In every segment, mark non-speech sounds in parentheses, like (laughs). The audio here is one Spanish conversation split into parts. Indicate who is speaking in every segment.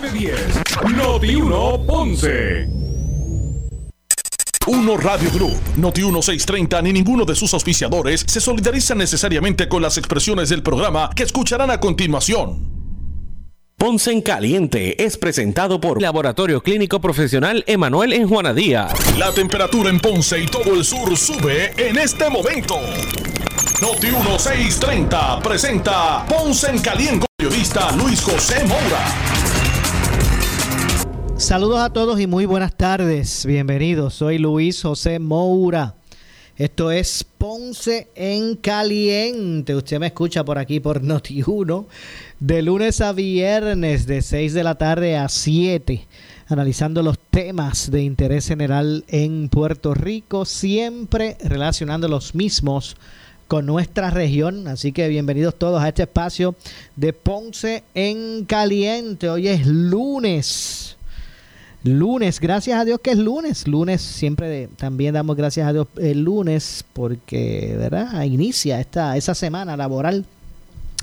Speaker 1: 910. Noti 1 Ponce. Uno Radio Group, Noti 1630 ni ninguno de sus auspiciadores se solidariza necesariamente con las expresiones del programa que escucharán a continuación.
Speaker 2: Ponce en Caliente es presentado por Laboratorio Clínico Profesional Emanuel en Juana Díaz.
Speaker 1: La temperatura en Ponce y todo el sur sube en este momento. Noti 1630 presenta Ponce en Caliente con periodista Luis José Moura.
Speaker 3: Saludos a todos y muy buenas tardes. Bienvenidos. Soy Luis José Moura. Esto es Ponce en Caliente. Usted me escucha por aquí por Noti1 de lunes a viernes de 6 de la tarde a 7 analizando los temas de interés general en Puerto Rico, siempre relacionando los mismos con nuestra región. Así que bienvenidos todos a este espacio de Ponce en Caliente. Hoy es lunes lunes, gracias a Dios que es lunes, lunes siempre también damos gracias a Dios el lunes porque, ¿verdad? Inicia esta, esa semana laboral.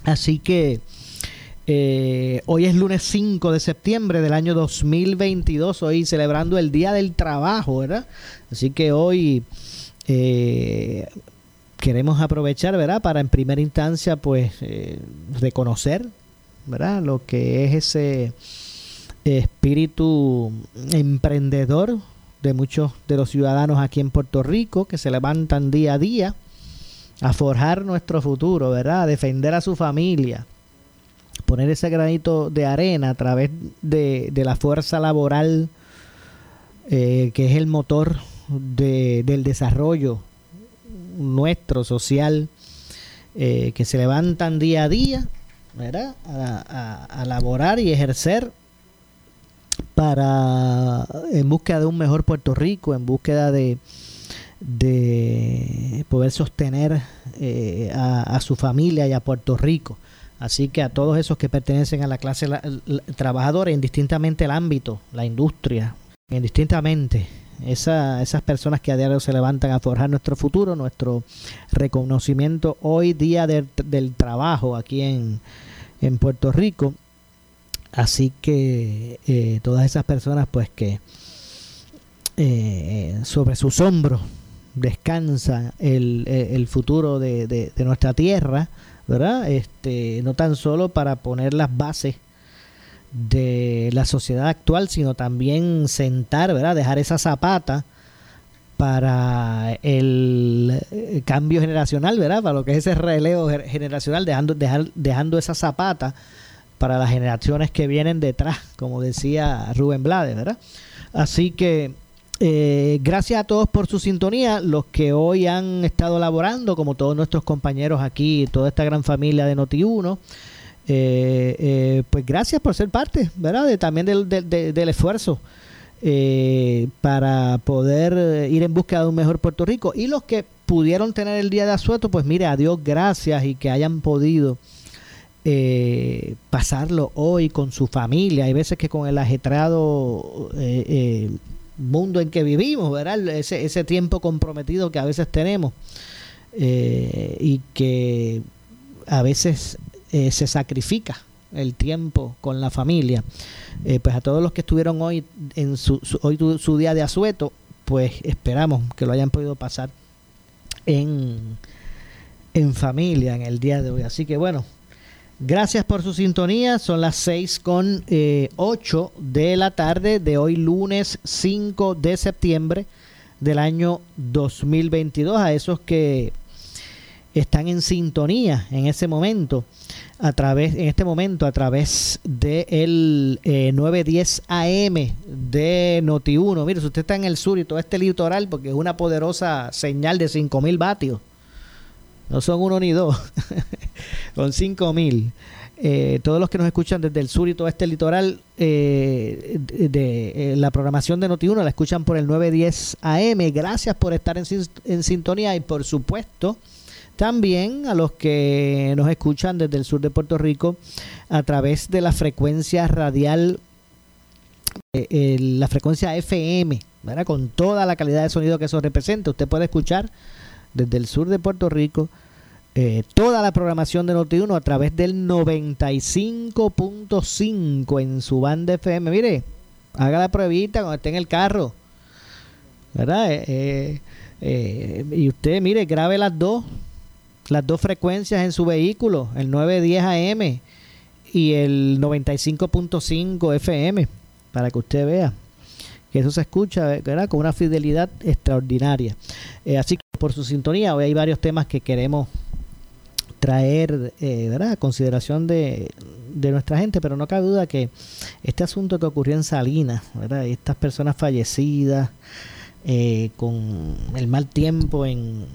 Speaker 3: Así que eh, hoy es lunes 5 de septiembre del año 2022, hoy celebrando el Día del Trabajo, ¿verdad? Así que hoy eh, queremos aprovechar, ¿verdad? Para en primera instancia, pues, eh, reconocer, ¿verdad? Lo que es ese espíritu emprendedor de muchos de los ciudadanos aquí en Puerto Rico que se levantan día a día a forjar nuestro futuro, ¿verdad? A defender a su familia, poner ese granito de arena a través de, la fuerza laboral eh, que es el motor del desarrollo nuestro social, eh, que se levantan día a día, ¿verdad? A, a laborar y ejercer para en búsqueda de un mejor Puerto Rico, en búsqueda de, de poder sostener eh, a, su familia y a Puerto Rico. Así que a todos esos que pertenecen a la clase trabajadora, indistintamente el ámbito, la industria, indistintamente esa, esas personas que a diario se levantan a forjar nuestro futuro, nuestro reconocimiento hoy día del trabajo aquí en, en Puerto Rico Así que eh, todas esas personas pues que eh, sobre sus hombros descansa el, el futuro de, de, nuestra tierra, ¿verdad? Este, no tan solo para poner las bases de la sociedad actual, sino también sentar, ¿verdad? Dejar esa zapata para el eh, cambio generacional, ¿verdad? Para lo que es ese relevo generacional, dejando, dejar, dejando esa zapata para las generaciones que vienen detrás, como decía Rubén Blades, ¿verdad? Así que eh, gracias a todos por su sintonía, los que hoy han estado laborando, como todos nuestros compañeros aquí, toda esta gran familia de Noti1. Eh, eh, pues gracias por ser parte, ¿verdad? De, también del, del esfuerzo para poder ir en busca de un mejor Puerto Rico. Y los que pudieron tener el día de asueto, pues mire, a Dios gracias y que hayan podido eh, pasarlo hoy con su familia. Hay veces que con el ajetrado eh, eh, mundo en que vivimos, ¿verdad? Ese, tiempo comprometido que a veces tenemos y que a veces se sacrifica el tiempo con la familia. pues a todos los que estuvieron hoy en su, hoy su día de asueto, pues esperamos que lo hayan podido pasar en familia en el día de hoy. Así que bueno, Gracias por su sintonía. Son las 6 con eh, 8 de la tarde de hoy lunes 5 de septiembre del año 2022. A esos que están en sintonía en ese momento, a través, en este momento, a través del de 910 AM de Noti1. Mire, si usted está en el sur y todo este litoral, porque es una poderosa señal de 5000 vatios no son uno ni dos, (laughs) son cinco mil. Eh, todos los que nos escuchan desde el sur y todo este litoral eh, de, eh, la programación de Noti1 la escuchan por el 910 AM. Gracias por estar en, en, sintonía y por supuesto también a los que nos escuchan desde el sur de Puerto Rico a través de la frecuencia radial, la frecuencia FM, con toda la calidad de sonido que eso representa. Usted puede escuchar desde el sur de Puerto Rico eh, toda la programación de Noti1 a través del 95.5 en su banda FM. Mire, haga la pruebita cuando esté en el carro. ¿Verdad? Eh, eh, y usted, mire, grabe las dos, las dos frecuencias en su vehículo, el 910 AM y el 95.5 FM, para que usted vea que eso se escucha ¿verdad? con una fidelidad extraordinaria. así que por su sintonía, hoy hay varios temas que queremos traer eh, ¿verdad? a consideración de, de, nuestra gente, pero no cabe duda que este asunto que ocurrió en Salinas, ¿verdad? estas personas fallecidas eh, con el mal tiempo en,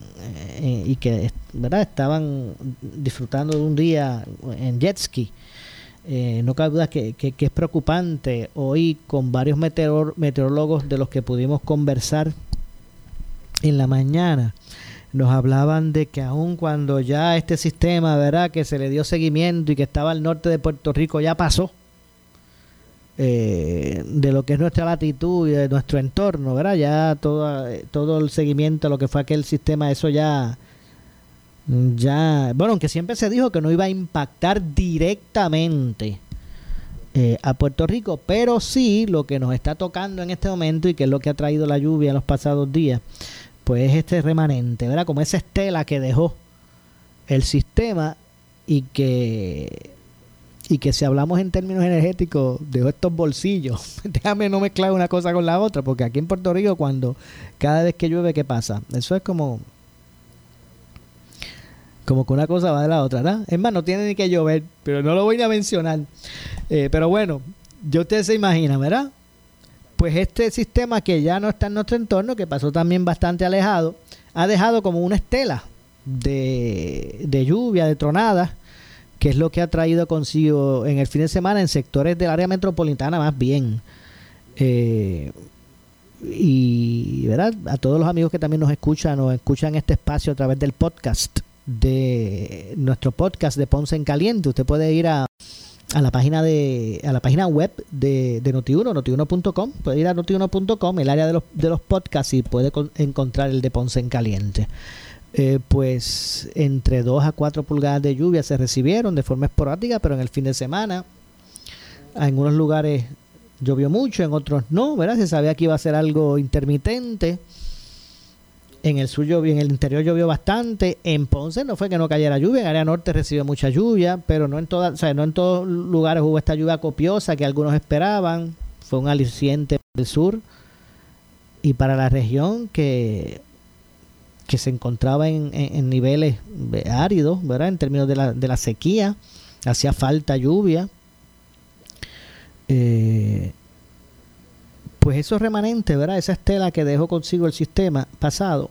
Speaker 3: eh, y que ¿verdad? estaban disfrutando de un día en jet ski. Eh, no cabe duda que, que, es preocupante. Hoy con varios meteor, meteorólogos de los que pudimos conversar en la mañana, nos hablaban de que aun cuando ya este sistema, ¿verdad? Que se le dio seguimiento y que estaba al norte de Puerto Rico ya pasó eh, de lo que es nuestra latitud y de nuestro entorno, ¿verdad? Ya todo, todo el seguimiento lo que fue aquel sistema, eso ya, ya, bueno, aunque siempre se dijo que no iba a impactar directamente eh, a Puerto Rico, pero sí lo que nos está tocando en este momento y que es lo que ha traído la lluvia en los pasados días pues este remanente, ¿verdad? Como esa estela que dejó el sistema y que y que si hablamos en términos energéticos dejó estos bolsillos. (laughs) Déjame no mezclar una cosa con la otra, porque aquí en Puerto Rico cuando cada vez que llueve, ¿qué pasa? Eso es como como que una cosa va de la otra, ¿verdad? Es más, no tiene ni que llover, pero no lo voy a mencionar. Eh, pero bueno, yo ustedes se imaginan, ¿verdad? pues este sistema que ya no está en nuestro entorno, que pasó también bastante alejado, ha dejado como una estela de, lluvia, de tronadas, que es lo que ha traído consigo en el fin de semana en sectores del área metropolitana más bien. Eh, y ¿verdad? a todos los amigos que también nos escuchan o escuchan este espacio a través del podcast de nuestro podcast de Ponce en Caliente, usted puede ir a a la página de a la página web de, Notiuno, notiuno.com, puede ir a notiuno.com, el área de los, de los podcasts y puede encontrar el de Ponce en Caliente. Eh, pues entre 2 a 4 pulgadas de lluvia se recibieron de forma esporádica, pero en el fin de semana en algunos lugares llovió mucho, en otros no, ¿verdad? Se sabía que iba a ser algo intermitente. En el sur llovió, en el interior llovió bastante. En Ponce no fue que no cayera lluvia, en área norte recibió mucha lluvia, pero no en todas, o sea, no en todos lugares hubo esta lluvia copiosa que algunos esperaban. Fue un aliciente del sur y para la región que que se encontraba en, niveles áridos, ¿verdad? En términos de la, de la sequía, hacía falta lluvia. Eh, pues esos remanentes, ¿verdad? Esa estela que dejó consigo el sistema pasado,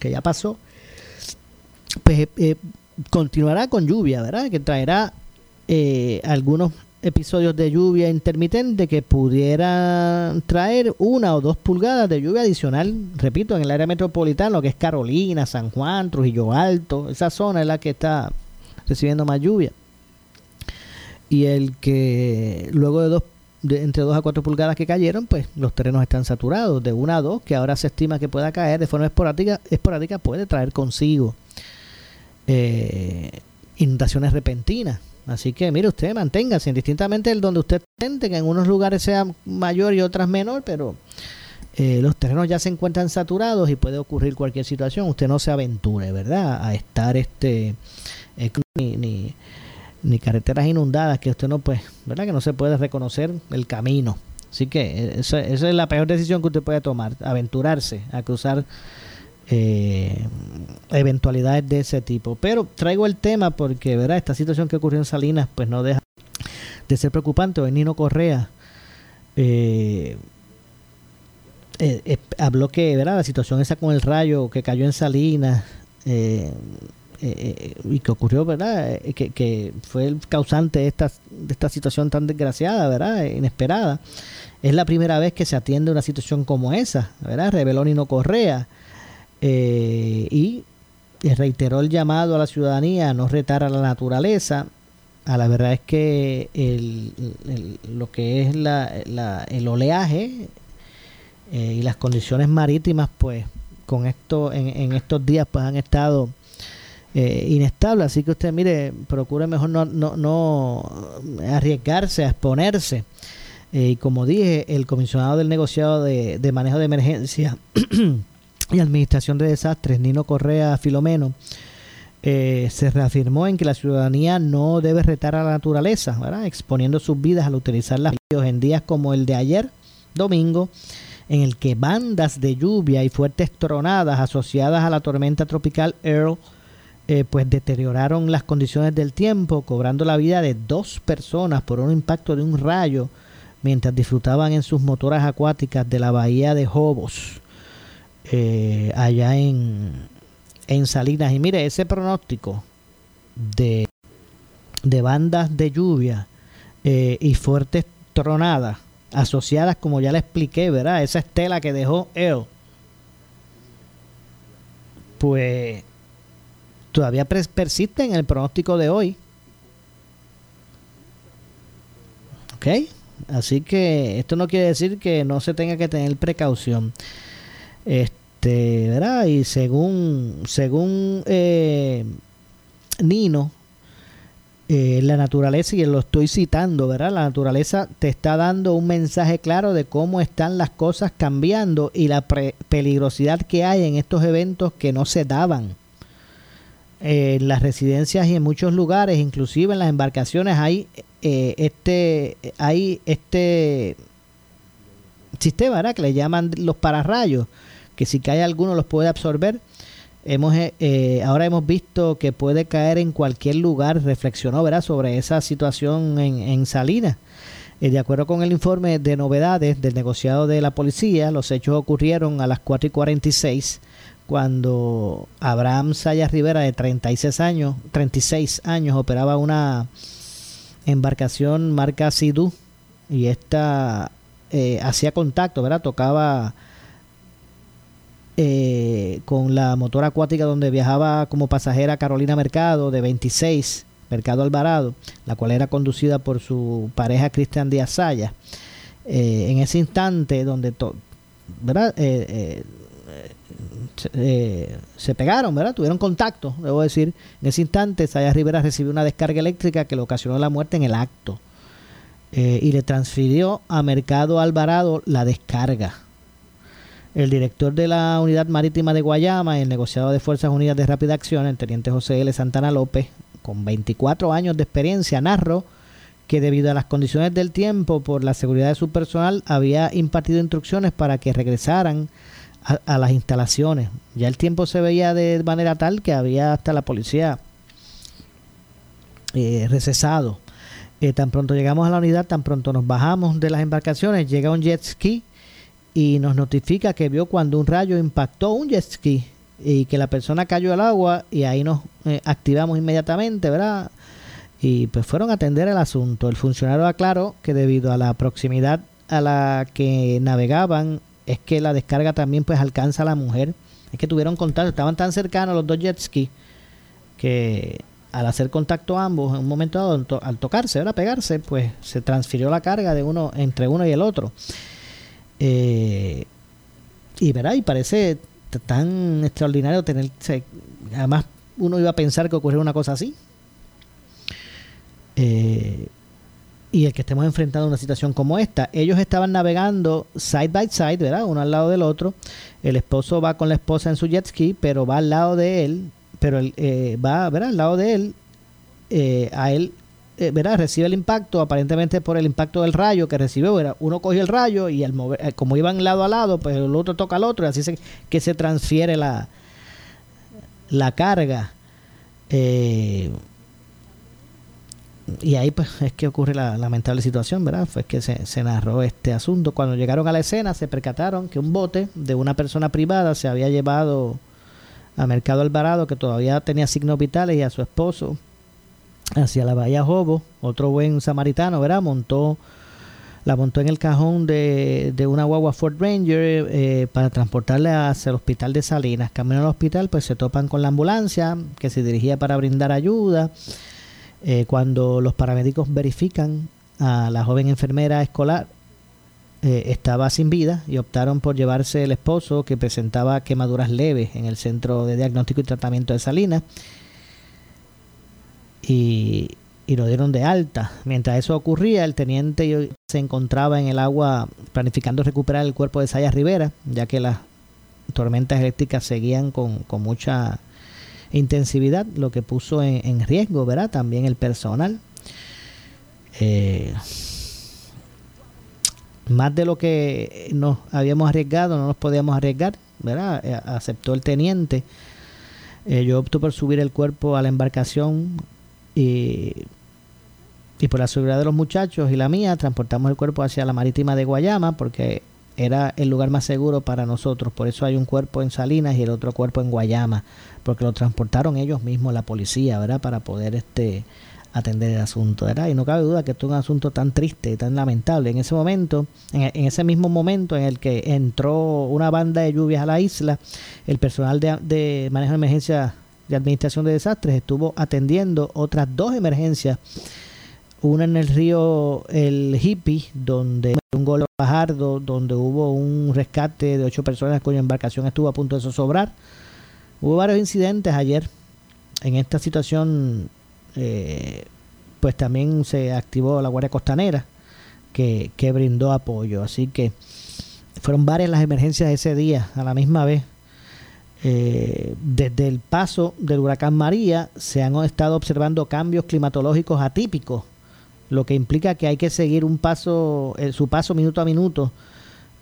Speaker 3: que ya pasó, pues eh, eh, continuará con lluvia, ¿verdad? Que traerá eh, algunos episodios de lluvia intermitente que pudieran traer una o dos pulgadas de lluvia adicional, repito, en el área metropolitana, lo que es Carolina, San Juan, Trujillo Alto, esa zona es la que está recibiendo más lluvia. Y el que luego de dos entre 2 a 4 pulgadas que cayeron, pues los terrenos están saturados. De 1 a 2, que ahora se estima que pueda caer de forma esporádica, esporádica puede traer consigo eh, inundaciones repentinas. Así que mire usted, manténgase, indistintamente el donde usted siente que en unos lugares sea mayor y otras menor, pero eh, los terrenos ya se encuentran saturados y puede ocurrir cualquier situación. Usted no se aventure, ¿verdad? A estar este eh, ni ni carreteras inundadas que usted no pues, ¿verdad? Que no se puede reconocer el camino. Así que eh, esa, es la peor decisión que usted puede tomar, aventurarse a cruzar eh, eventualidades de ese tipo. Pero traigo el tema porque, ¿verdad? Esta situación que ocurrió en Salinas pues no deja de ser preocupante. Hoy Nino Correa eh, habló que, ¿verdad? La situación esa con el rayo que cayó en Salinas eh, y que ocurrió, ¿verdad? Eh, que, que, fue el causante de esta, de esta situación tan desgraciada, ¿verdad? Inesperada. Es la primera vez que se atiende una situación como esa, ¿verdad? Reveló Nino Correa eh, y reiteró el llamado a la ciudadanía a no retar a la naturaleza. A la verdad es que lo que es la, el oleaje y las condiciones marítimas, pues con esto en, en estos días pues han estado eh, inestable. Así que usted, mire, procure mejor no, no, no arriesgarse a exponerse. Eh, y como dije, el comisionado del negociado de, de manejo de emergencia (clears throat) y administración de desastres, Nino Correa Filomeno, eh, se reafirmó en que la ciudadanía no debe retar a la naturaleza, exponiendo sus vidas al utilizar las en días como el de ayer, domingo, en el que bandas de lluvia y fuertes tronadas asociadas a la tormenta tropical Earl eh, pues deterioraron las condiciones del tiempo, cobrando la vida de dos personas por un impacto de un rayo mientras disfrutaban en sus motoras acuáticas de la bahía de Hobos, eh, allá en, en Salinas. Y mire, ese pronóstico de, de bandas de lluvia eh, y fuertes tronadas asociadas, como ya le expliqué, ¿verdad? Esa estela que dejó él. Pues todavía persiste en el pronóstico de hoy. ¿Ok? Así que esto no quiere decir que no se tenga que tener precaución. Este ¿verdad? Y según, según eh, Nino, eh, la naturaleza, y lo estoy citando, ¿verdad? La naturaleza te está dando un mensaje claro de cómo están las cosas cambiando y la peligrosidad que hay en estos eventos que no se daban. En las residencias y en muchos lugares, inclusive en las embarcaciones, hay eh, este, hay este sistema. Que le llaman los pararrayos que si cae alguno los puede absorber. Hemos, eh, eh, ahora hemos visto que puede caer en cualquier lugar, reflexionó ¿verdad? sobre esa situación en, en Salinas. Eh, de acuerdo con el informe de novedades del negociado de la policía, los hechos ocurrieron a las 4 y 46 cuando Abraham Sayas Rivera, de 36 años, 36 años, operaba una embarcación marca Sidú y esta hacía contacto, ¿verdad? Tocaba eh, con la motora acuática donde viajaba como pasajera Carolina Mercado de 26, Mercado Alvarado, la cual era conducida por su pareja Cristian Díaz Saya. Eh, en ese instante donde ¿verdad? Eh, se pegaron, ¿verdad? Tuvieron contacto, debo decir. En ese instante, Saya Rivera recibió una descarga eléctrica que le ocasionó la muerte en el acto. y le transfirió a Mercado Alvarado la descarga. El director de la Unidad Marítima de Guayama, el negociado de Fuerzas Unidas de Rápida Acción, el teniente José L. Santana López, con 24 años de experiencia, narró que debido a las condiciones del tiempo, por la seguridad de su personal, había impartido instrucciones para que regresaran a, las instalaciones. Ya el tiempo se veía de manera tal que había hasta la policía eh, recesado. Eh, tan pronto llegamos a la unidad, tan pronto nos bajamos de las embarcaciones, llega un jet ski y nos notifica que vio cuando un rayo impactó un jet ski y que la persona cayó al agua y ahí nos eh, activamos inmediatamente, ¿verdad? Y pues fueron a atender el asunto. El funcionario aclaró que debido a la proximidad a la que navegaban es que la descarga también pues alcanza a la mujer. Es que tuvieron contacto, estaban tan cercanos los dos jet ski que al hacer contacto ambos en un momento dado, al tocarse, ¿verdad? Pegarse, pues se transfirió la carga de uno entre uno y el otro. Eh, y verá, y parece tan extraordinario tener. Además, uno iba a pensar que ocurriera una cosa así. Eh, y el que estemos enfrentando una situación como esta. Ellos estaban navegando side by side, ¿verdad? Uno al lado del otro. El esposo va con la esposa en su jet ski, pero va al lado de él, pero él, eh, va, ¿verdad? Al lado de él, a él eh, recibe el impacto, aparentemente por el impacto del rayo que recibió, uno coge el rayo y al mover, eh, como iban lado a lado, pues el otro toca al otro, y así se, que se transfiere la, la carga. Eh, y ahí pues es que ocurre la lamentable situación, ¿verdad? Fue que se, se, narró este asunto. Cuando llegaron a la escena se percataron que un bote de una persona privada se había llevado a Mercado Alvarado, que todavía tenía signos vitales, y a su esposo, hacia la bahía Jobo, otro buen samaritano, ¿verdad? Montó, la montó en el cajón de, de una guagua Ford Ranger eh, para transportarla hacia el hospital de Salinas. Camino al hospital, pues se topan con la ambulancia que se dirigía para brindar ayuda. Eh, cuando los paramédicos verifican a la joven enfermera escolar, eh, estaba sin vida y optaron por llevarse el esposo que presentaba quemaduras leves en el centro de diagnóstico y tratamiento de Salinas y, y lo dieron de alta. Mientras eso ocurría, el teniente se encontraba en el agua planificando recuperar el cuerpo de Sayas Rivera, ya que las tormentas eléctricas seguían con, con mucha intensividad, lo que puso en, riesgo, ¿verdad? También el personal. Eh, más de lo que nos habíamos arriesgado, no nos podíamos arriesgar, ¿verdad? Eh, aceptó el teniente. Eh, yo opto por subir el cuerpo a la embarcación y, y por la seguridad de los muchachos y la mía, transportamos el cuerpo hacia la marítima de Guayama porque era el lugar más seguro para nosotros. Por eso hay un cuerpo en Salinas y el otro cuerpo en Guayama, porque lo transportaron ellos mismos, la policía, ¿verdad? Para poder este atender el asunto, ¿verdad? Y no cabe duda que esto es un asunto tan triste tan lamentable. En ese momento, en, ese mismo momento en el que entró una banda de lluvias a la isla, el personal de, de manejo de emergencia de administración de desastres estuvo atendiendo otras dos emergencias una en el río El Hippie, donde un gol bajardo, donde hubo un rescate de ocho personas cuya embarcación estuvo a punto de zozobrar. Hubo varios incidentes ayer. En esta situación, eh, pues también se activó la Guardia Costanera, que, que brindó apoyo. Así que fueron varias las emergencias ese día, a la misma vez. Eh, desde el paso del huracán María se han estado observando cambios climatológicos atípicos lo que implica que hay que seguir un paso, eh, su paso minuto a minuto,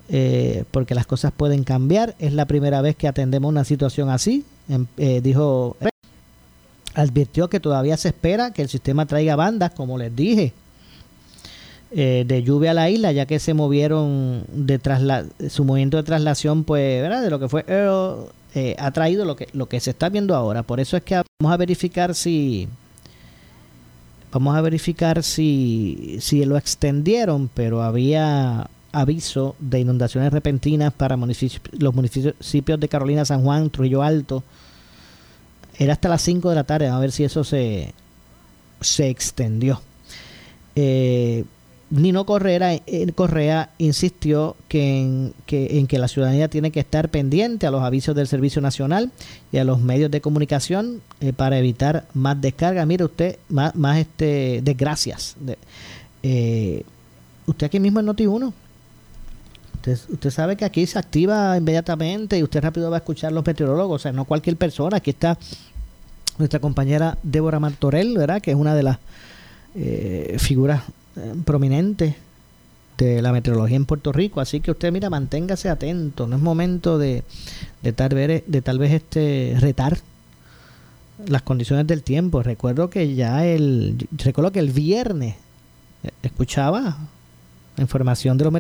Speaker 3: eh, porque las cosas pueden cambiar. Es la primera vez que atendemos una situación así, em, eh, dijo, advirtió que todavía se espera que el sistema traiga bandas, como les dije, de lluvia a la isla, ya que se movieron de su movimiento de traslación, pues, ¿verdad? De lo que fue ha traído lo que lo que se está viendo ahora. Por eso es que vamos a verificar si Vamos a verificar si, si lo extendieron, pero había aviso de inundaciones repentinas para los municipios de Carolina, San Juan, Trujillo Alto. Era hasta las 5 de la tarde, a ver si eso se, se extendió. Eh, Nino Correa, eh, Correa insistió que en, que en que la ciudadanía tiene que estar pendiente a los avisos del Servicio Nacional y a los medios de comunicación eh, para evitar más descargas. Mire usted, más, más este, desgracias. Usted aquí mismo en Noti1. Usted, sabe que aquí se activa inmediatamente y usted rápido va a escuchar los meteorólogos. O sea, no cualquier persona. Aquí está nuestra compañera Débora Martorell, ¿verdad? Que es una de las figuras eh, prominente de la meteorología en Puerto Rico. Así que usted, mira, manténgase atento. No es momento de, de, tal, vez, de tal vez este retar las condiciones del tiempo. Recuerdo que ya el. Recuerdo que el viernes eh, escuchaba información de los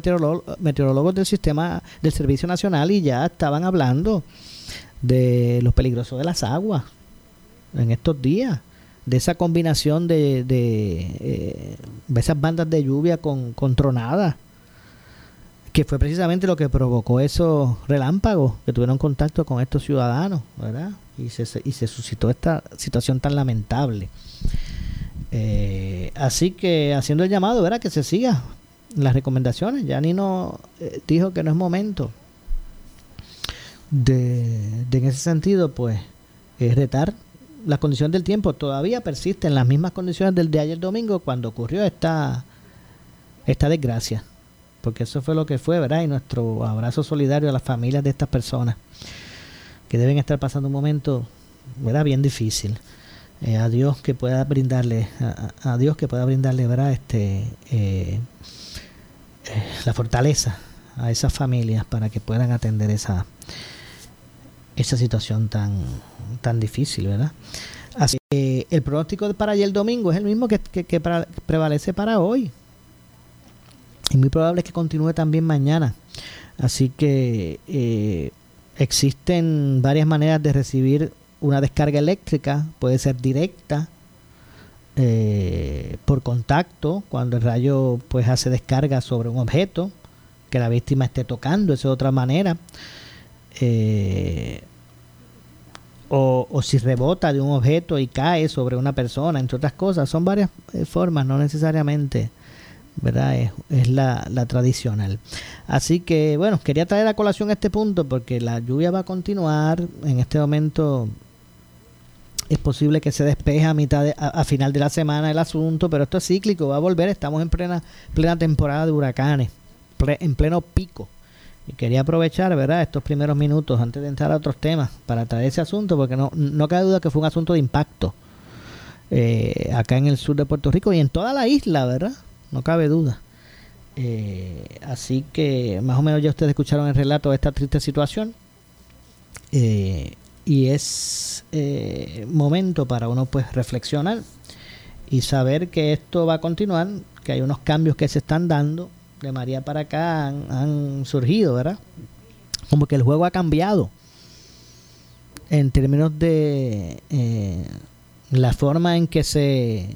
Speaker 3: meteorólogos, del sistema del Servicio Nacional y ya estaban hablando de los peligrosos de las aguas en estos días de esa combinación de, eh, de, esas bandas de lluvia con, con tronadas, que fue precisamente lo que provocó esos relámpagos que tuvieron contacto con estos ciudadanos, ¿verdad? Y se, y se suscitó esta situación tan lamentable. Eh, así que haciendo el llamado, ¿verdad? Que se siga las recomendaciones. Ya Nino eh, dijo que no es momento de, de en ese sentido, pues, es retar las condiciones del tiempo todavía persisten las mismas condiciones del de ayer domingo cuando ocurrió esta, esta desgracia. Porque eso fue lo que fue, ¿verdad? Y nuestro abrazo solidario a las familias de estas personas que deben estar pasando un momento, ¿verdad? Bien difícil. Eh, a Dios que pueda brindarle, a, Dios que pueda brindarle, ¿verdad? Este, eh, eh, la fortaleza a esas familias para que puedan atender esa, esa situación tan, tan difícil, ¿verdad? Así que el pronóstico para ayer domingo es el mismo que, prevalece para hoy. Y muy probable que continúe también mañana. Así que eh, existen varias maneras de recibir una descarga eléctrica. Puede ser directa, eh, por contacto, cuando el rayo pues hace descarga sobre un objeto que la víctima esté tocando. Esa es otra manera. Eh, o, si rebota de un objeto y cae sobre una persona, entre otras cosas. Son varias eh, formas, no necesariamente, ¿verdad? Es, la, tradicional. Así que, bueno, quería traer a colación este punto porque la lluvia va a continuar. En este momento Es posible que se despeje a mitad a, final de la semana el asunto, pero esto es cíclico, va a volver. Estamos en plena, plena temporada de huracanes, en pleno pico. Y quería aprovechar, ¿verdad?, estos primeros minutos antes de entrar a otros temas para traer ese asunto, porque no, no cabe duda que fue un asunto de impacto eh, acá en el sur de Puerto Rico y en toda la isla, ¿verdad? No cabe duda. Eh, así que más o menos ya ustedes escucharon el relato de esta triste situación. Eh, y es momento para uno pues reflexionar y saber que esto va a continuar, que hay unos cambios que se están dando. De María para acá han, surgido, ¿verdad? Como que el juego ha cambiado en términos de la forma en que se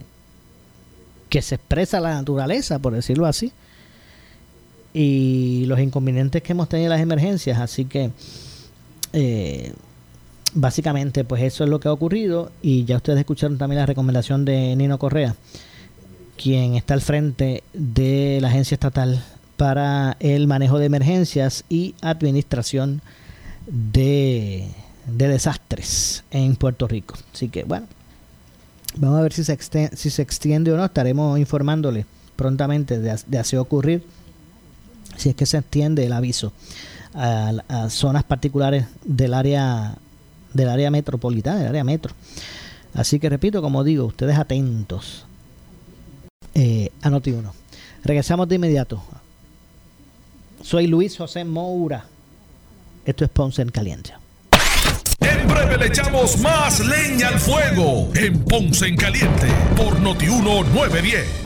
Speaker 3: que se expresa la naturaleza, por decirlo así, y los inconvenientes que hemos tenido en las emergencias, así que eh, básicamente pues eso es lo que ha ocurrido y ya ustedes escucharon también la recomendación de Nino Correa, quien está al frente de la agencia estatal para el manejo de emergencias y administración de, de desastres en Puerto Rico. Así que bueno, Vamos a ver si se, extiende, si se extiende o no. Estaremos informándole prontamente de, así ocurrir. Si es que se extiende el aviso a, zonas particulares del área del área metropolitana, del área metro. Así que repito, como digo, ustedes atentos eh, a Noti1. Regresamos de inmediato. Soy Luis José Moura. Esto es Ponce en Caliente.
Speaker 1: En breve le echamos más leña al fuego en Ponce en Caliente por Notiuno 910.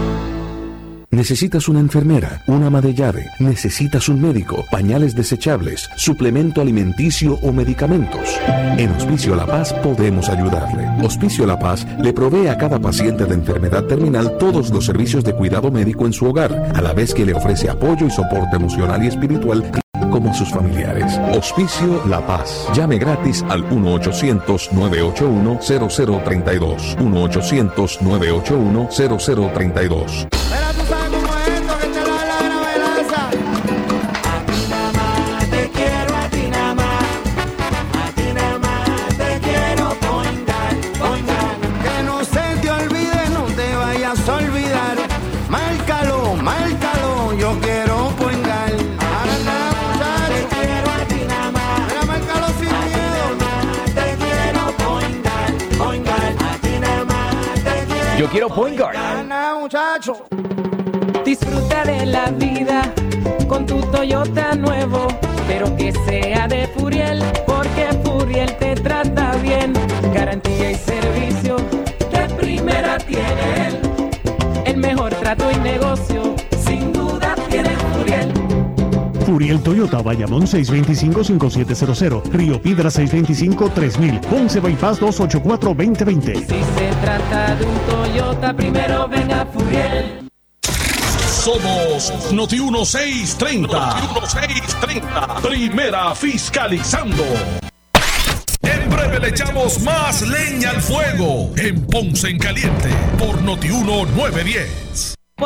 Speaker 4: Necesitas una enfermera, una ama de llave, necesitas un médico, pañales desechables, suplemento alimenticio o medicamentos. En Hospicio La Paz podemos ayudarle. Hospicio La Paz le provee a cada paciente de enfermedad terminal todos los servicios de cuidado médico en su hogar, a la vez que le ofrece apoyo y soporte emocional y espiritual como a sus familiares. Hospicio La Paz. Llame gratis al 1-800-981-0032. 1-800-981-0032.
Speaker 5: Disfruta de la vida con tu Toyota nuevo, pero que sea Furiel
Speaker 6: Toyota, Bayamón 625-5700, Río Piedra 625-3000, Ponce Bypass 284-2020.
Speaker 5: Si se trata de un Toyota, primero venga Furiel.
Speaker 1: Somos Noti 1630. Noti 1630. Primera fiscalizando. En breve le echamos más leña al fuego en Ponce en Caliente por Noti 910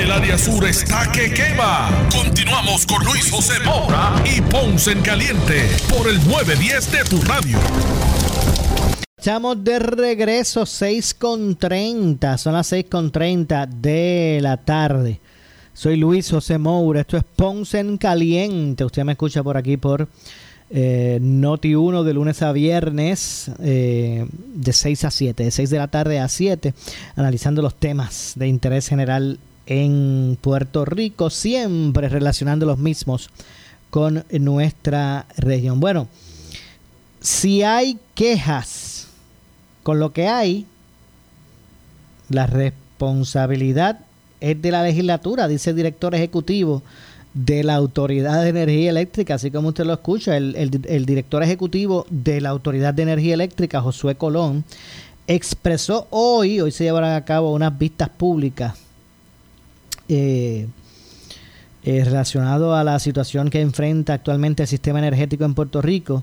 Speaker 1: El área sur está que quema. Continuamos con Luis José Moura y Ponce en Caliente por el 910 de tu radio.
Speaker 3: Estamos de regreso 6 con 30. Son las 6 con 30 de la tarde. Soy Luis José Moura. Esto es Ponce en Caliente. Usted me escucha por aquí por eh, Noti 1 de lunes a viernes eh, de 6 a 7, de 6 de la tarde a 7, analizando los temas de interés general en Puerto Rico, siempre relacionando los mismos con nuestra región. Bueno, si hay quejas con lo que hay, la responsabilidad es de la legislatura, dice el director ejecutivo de la Autoridad de Energía Eléctrica, así como usted lo escucha, el, director ejecutivo de la Autoridad de Energía Eléctrica, Josué Colón, expresó hoy, hoy se llevarán a cabo unas vistas públicas eh, eh, relacionado a la situación que enfrenta actualmente el sistema energético en Puerto Rico,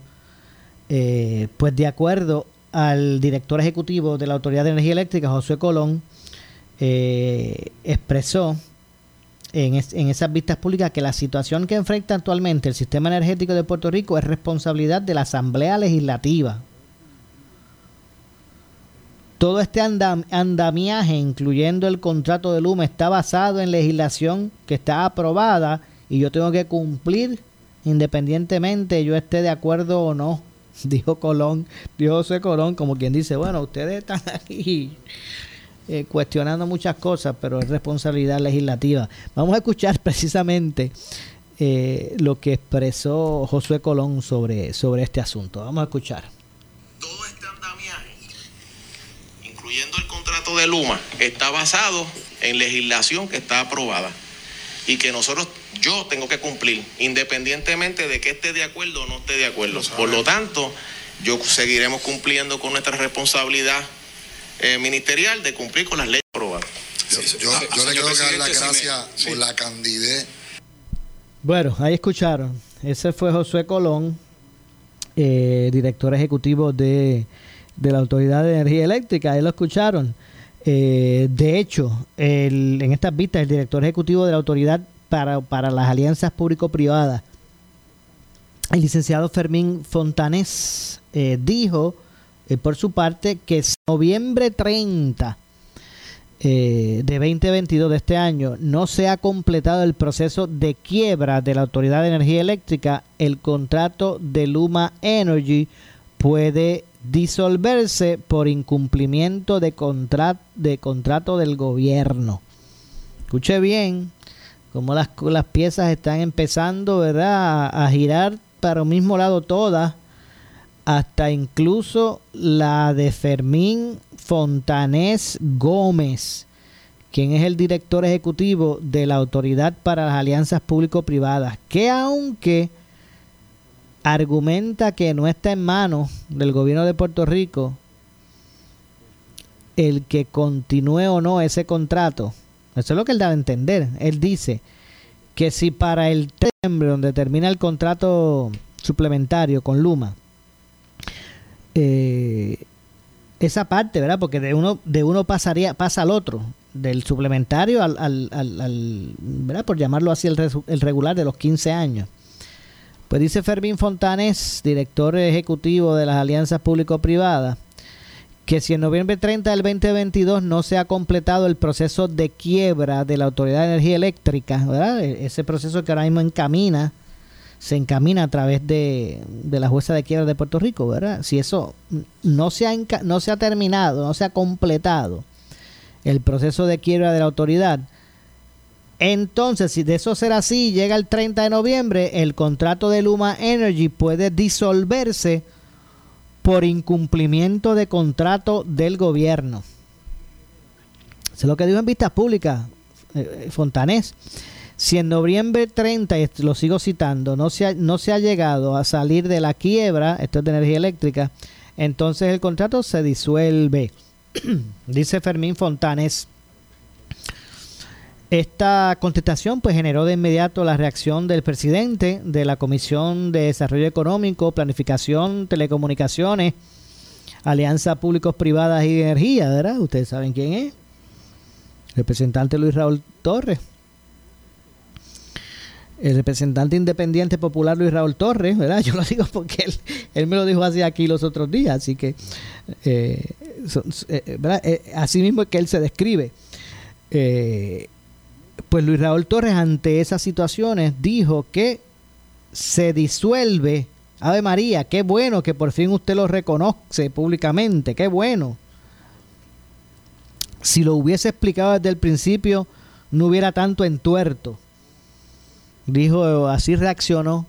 Speaker 3: eh, pues de acuerdo al director ejecutivo de la Autoridad de Energía Eléctrica, Josué Colón, expresó en, esas vistas públicas que la situación que enfrenta actualmente el sistema energético de Puerto Rico es responsabilidad de la Asamblea Legislativa. Todo este andamiaje, incluyendo el contrato de Luma, está basado en legislación que está aprobada y yo tengo que cumplir independientemente yo esté de acuerdo o no, (laughs) dijo Colón, dijo José Colón, como quien dice, bueno, ustedes están (laughs) aquí eh, cuestionando muchas cosas, pero es responsabilidad legislativa. Vamos a escuchar (laughs) precisamente eh, lo que expresó Josué Colón sobre, sobre este asunto. Vamos a escuchar.
Speaker 7: Todo este andamiaje, incluyendo el contrato de Luma, está basado en legislación que está aprobada y que nosotros, yo tengo que cumplir, independientemente de que esté de acuerdo o no esté de acuerdo. Por lo tanto, yo seguiremos cumpliendo con nuestra responsabilidad eh, ministerial de cumplir con las leyes aprobadas.
Speaker 8: Yo, le quiero dar las gracias por la candidez.
Speaker 3: Bueno, ahí escucharon. Ese fue Josué Colón, eh, director ejecutivo de, la Autoridad de Energía Eléctrica. Ahí lo escucharon. Eh, de hecho, en estas vistas, el director ejecutivo de la Autoridad para, para las Alianzas Público-Privadas, el licenciado Fermín Fontanés, dijo eh, por su parte, que noviembre 30 eh, de 2022 de este año no se ha completado el proceso de quiebra de la Autoridad de Energía Eléctrica, el contrato de Luma Energy puede disolverse por incumplimiento de, de contrato del gobierno. Escuche bien, como las, las piezas están empezando ¿verdad? a, a girar para un mismo lado todas hasta incluso la de Fermín Fontanés Gómez, quien es el director ejecutivo de la Autoridad para las Alianzas Público-Privadas, que aunque argumenta que no está en manos del gobierno de Puerto Rico el que continúe o no ese contrato, eso es lo que él da a entender. Él dice que si para el septiembre, donde termina el contrato suplementario con Luma, eh, esa parte, ¿verdad? Porque de uno, de uno pasaría, pasa al otro, del suplementario al, al, al, ¿verdad? Por llamarlo así, el, el, regular de los 15 años. Pues dice Fermín Fontanes, director ejecutivo de las alianzas público-privadas, que si en noviembre 30 del 2022 no se ha completado el proceso de quiebra de la Autoridad de Energía Eléctrica, ¿verdad? E-, ese proceso que ahora mismo encamina se encamina a través de, la jueza de quiebra de Puerto Rico, ¿verdad? Si eso no se, ha no se ha terminado, no se ha completado el proceso de quiebra de la autoridad, entonces, si de eso será así, llega el 30 de noviembre, el contrato de Luma Energy puede disolverse por incumplimiento de contrato del gobierno. Es lo que dijo en vistas públicas eh, Fontanés. Si en noviembre 30, y lo sigo citando, no se, ha, no se ha llegado a salir de la quiebra, esto es de energía eléctrica, entonces el contrato se disuelve. (clears throat) Dice Fermín Fontanes. Esta contestación pues generó de inmediato la reacción del presidente de la Comisión de Desarrollo Económico, Planificación, Telecomunicaciones, Alianza Públicos Privadas y Energía, ¿verdad? Ustedes saben quién es. representante Luis Raúl Torres el representante independiente popular Luis Raúl Torres, ¿verdad? (laughs) Yo lo digo porque él, él me lo dijo así aquí los otros días, así que, eh, eh, ¿verdad? Eh, así mismo es que él se describe. Pues Luis Raúl Torres ante esas situaciones dijo que se disuelve Ave María, qué bueno que por fin usted lo reconoce públicamente, qué bueno. Si lo hubiese explicado desde el principio, no hubiera tanto entuerto. Dijo, así reaccionó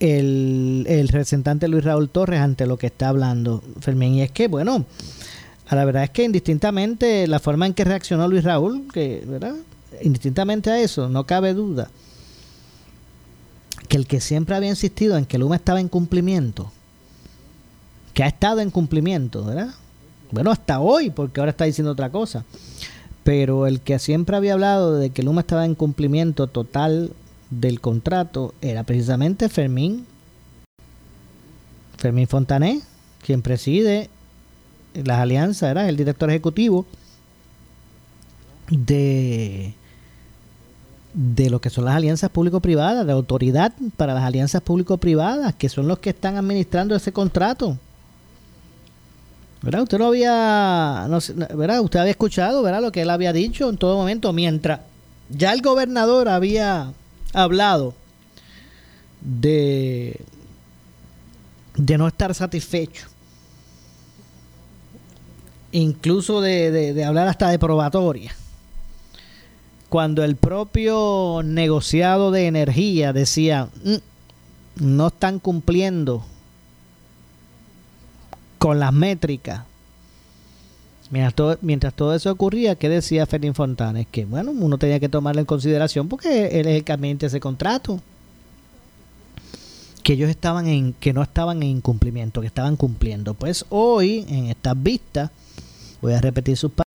Speaker 3: el, representante Luis Raúl Torres ante lo que está hablando Fermín. Y es que, bueno, a la verdad es que indistintamente la forma en que reaccionó Luis Raúl, que, ¿verdad? Indistintamente a eso, no cabe duda que el que siempre había insistido en que Luma estaba en cumplimiento, que ha estado en cumplimiento, ¿verdad? Bueno, hasta hoy, porque ahora está diciendo otra cosa. Pero el que siempre había hablado de que Luma estaba en cumplimiento total del contrato era precisamente Fermín. Fermín Fontané, quien preside las alianzas, era el director ejecutivo de, de lo que son las alianzas público-privadas, de autoridad para las alianzas público-privadas, que son los que están administrando ese contrato. ¿Verdad? Usted no había, no, ¿verdad? Usted había escuchado, ¿verdad? Lo que él había dicho en todo momento, mientras ya el gobernador había hablado de, de no estar satisfecho, incluso de, de hablar hasta de probatoria, cuando el propio negociado de energía decía, mm, no están cumpliendo con las métricas. Mientras todo, mientras todo eso ocurría, ¿qué decía Fermín Fontanes? Que bueno, uno tenía que tomarlo en consideración porque él es el que administra ese contrato. Que ellos estaban en, que no estaban en incumplimiento, que estaban cumpliendo. Pues hoy, en estas vistas, voy a repetir sus palabras,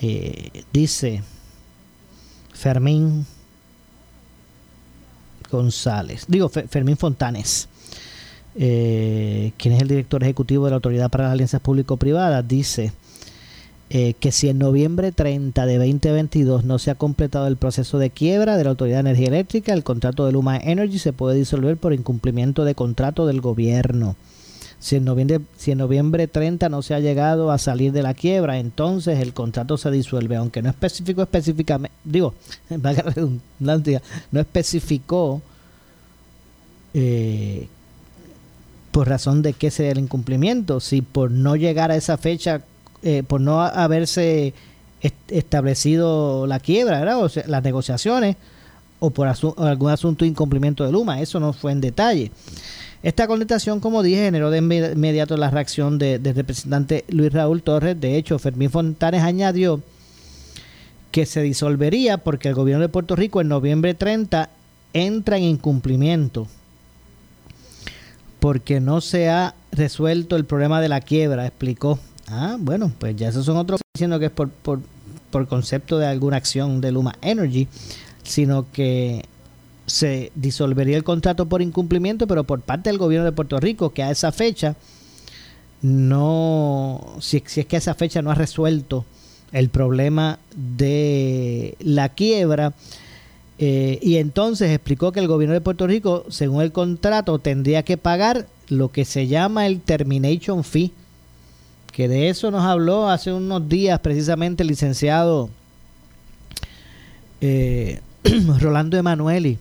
Speaker 3: eh, dice Fermín González, digo Fermín Fontanes eh, quien es el director ejecutivo de la Autoridad para las Alianzas Público-Privadas, dice eh, que si en noviembre 30 de 2022 no se ha completado el proceso de quiebra de la Autoridad de Energía Eléctrica, el contrato de Luma Energy se puede disolver por incumplimiento de contrato del gobierno. Si en, noviembre, si en noviembre 30 no se ha llegado a salir de la quiebra, entonces el contrato se disuelve, aunque no especificó específicamente, digo, (laughs) no especificó eh, por razón de qué sea el incumplimiento, si por no llegar a esa fecha, eh, por no haberse establecido la quiebra. O las negociaciones, o por algún asunto de incumplimiento de Luma, eso no fue en detalle. Esta contestación, como dije, generó de inmediato la reacción del representante Luis Raúl Torres. De hecho, Fermín Fontanes añadió que se disolvería porque el gobierno de Puerto Rico en noviembre 30 entra en incumplimiento porque no se ha resuelto el problema de la quiebra, explicó. Ah, bueno, pues ya esos son otros diciendo que es por, por, por concepto de alguna acción de Luma Energy, sino que se disolvería el contrato por incumplimiento, pero por parte del gobierno de Puerto Rico, que a esa fecha no, si, es que a esa fecha no ha resuelto el problema de la quiebra, eh, y entonces explicó que el gobierno de Puerto Rico, según el contrato, tendría que pagar lo que se llama el termination fee, que de eso nos habló hace unos días precisamente el licenciado eh, (clears throat) Rolando Emanueli.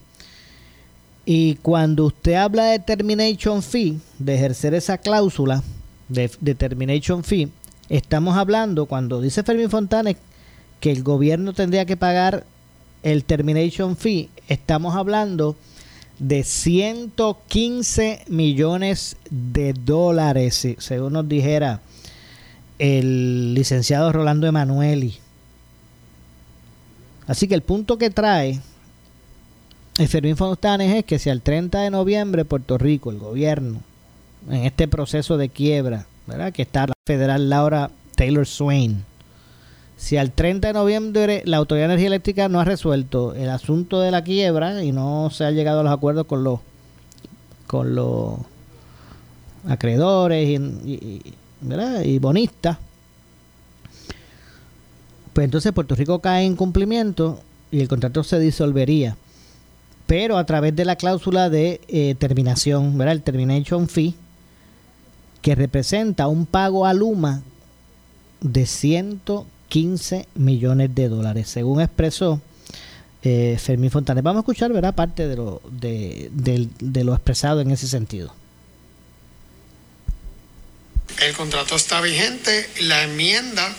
Speaker 3: Y cuando usted habla de termination fee, de ejercer esa cláusula de, de termination fee, estamos hablando, cuando dice Fermín Fontanes, que el gobierno tendría que pagar el termination fee, estamos hablando de 115 millones de dólares, según nos dijera el licenciado Rolando Emanueli. Así que el punto que trae el Fermín Fontanes es que si al 30 de noviembre Puerto Rico, el gobierno, en este proceso de quiebra, ¿verdad? que está la federal Laura Taylor Swain, si al 30 de noviembre la Autoridad de Energía Eléctrica no ha resuelto el asunto de la quiebra y no se ha llegado a los acuerdos con los con los acreedores y, y bonistas, pues entonces Puerto Rico cae en cumplimiento y el contrato se disolvería. Pero a través de la cláusula de eh, terminación, ¿verdad? el termination fee, que representa un pago a Luma de 115 millones de dólares. Según expresó eh, Fermín Fontanes. Vamos a escuchar, ¿verdad? Parte de lo, de, lo expresado en ese sentido.
Speaker 9: El contrato está vigente, la enmienda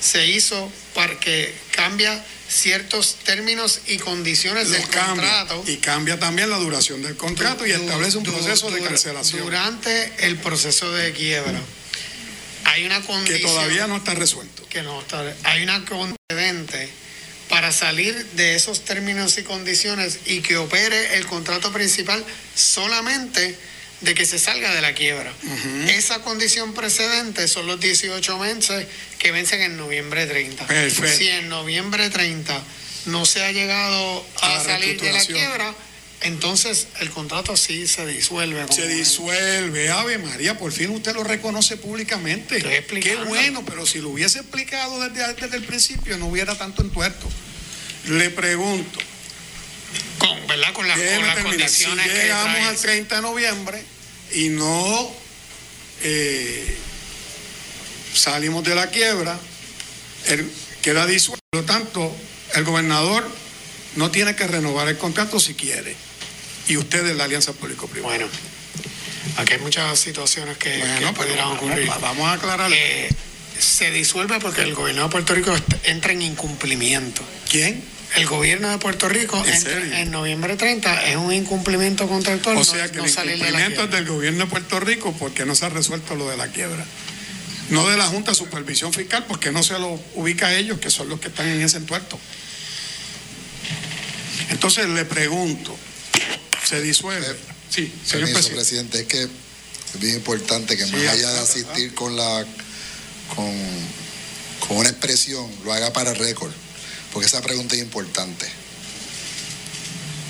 Speaker 9: se hizo para que cambia ciertos términos y condiciones del
Speaker 10: cambia,
Speaker 9: contrato.
Speaker 10: Y cambia también la duración del contrato y establece un
Speaker 9: du-
Speaker 10: proceso de cancelación
Speaker 9: Durante el proceso de quiebra, hay una
Speaker 10: que
Speaker 9: condición
Speaker 10: todavía no está resuelto.
Speaker 9: que no está. Hay una concedente para salir de esos términos y condiciones y que opere el contrato principal solamente de que se salga de la quiebra. Esa condición precedente son los 18 meses que vencen en noviembre 30.
Speaker 10: Perfecto.
Speaker 9: Si en noviembre 30 no se ha llegado
Speaker 10: A
Speaker 9: a, salir de la quiebra, entonces el contrato sí se disuelve.
Speaker 10: Se disuelve, Ave María, por fin usted lo reconoce públicamente. Qué bueno, pero si lo hubiese explicado desde, desde el principio no hubiera tanto entuerto. Le pregunto,
Speaker 9: ¿verdad? Con, la- con las
Speaker 10: si
Speaker 9: condiciones que
Speaker 10: llegamos
Speaker 9: trae
Speaker 10: al 30 de noviembre y no eh, salimos de la quiebra, queda disuelto. Por lo tanto, el gobernador no tiene que renovar el contrato si quiere. Y ustedes, la Alianza Público-Privada.
Speaker 9: Bueno, aquí hay muchas situaciones que,
Speaker 10: Bueno,
Speaker 9: que pudieran
Speaker 10: vamos-
Speaker 9: ocurrir.
Speaker 10: vamos a aclarar.
Speaker 9: Eh, se disuelve porque el gobierno de Puerto Rico entra en incumplimiento.
Speaker 10: ¿Quién?
Speaker 9: El gobierno de Puerto Rico
Speaker 10: ¿En
Speaker 9: en noviembre 30 es un incumplimiento contractual.
Speaker 10: O
Speaker 9: no-
Speaker 10: sea que
Speaker 9: no
Speaker 10: el
Speaker 9: de
Speaker 10: incumplimiento es del gobierno de Puerto Rico porque no se ha resuelto lo de la quiebra. No de la Junta de Supervisión Fiscal porque no se lo ubica a ellos, que son los que están en ese entuerto. Entonces le pregunto, ¿se disuelve? Sí, señor
Speaker 8: Permiso,
Speaker 10: presidente.
Speaker 8: presidente, es que es bien importante que
Speaker 10: Sí,
Speaker 8: más allá de
Speaker 10: claro,
Speaker 8: asistir con la con, con una expresión, lo haga para récord, porque esa pregunta es importante.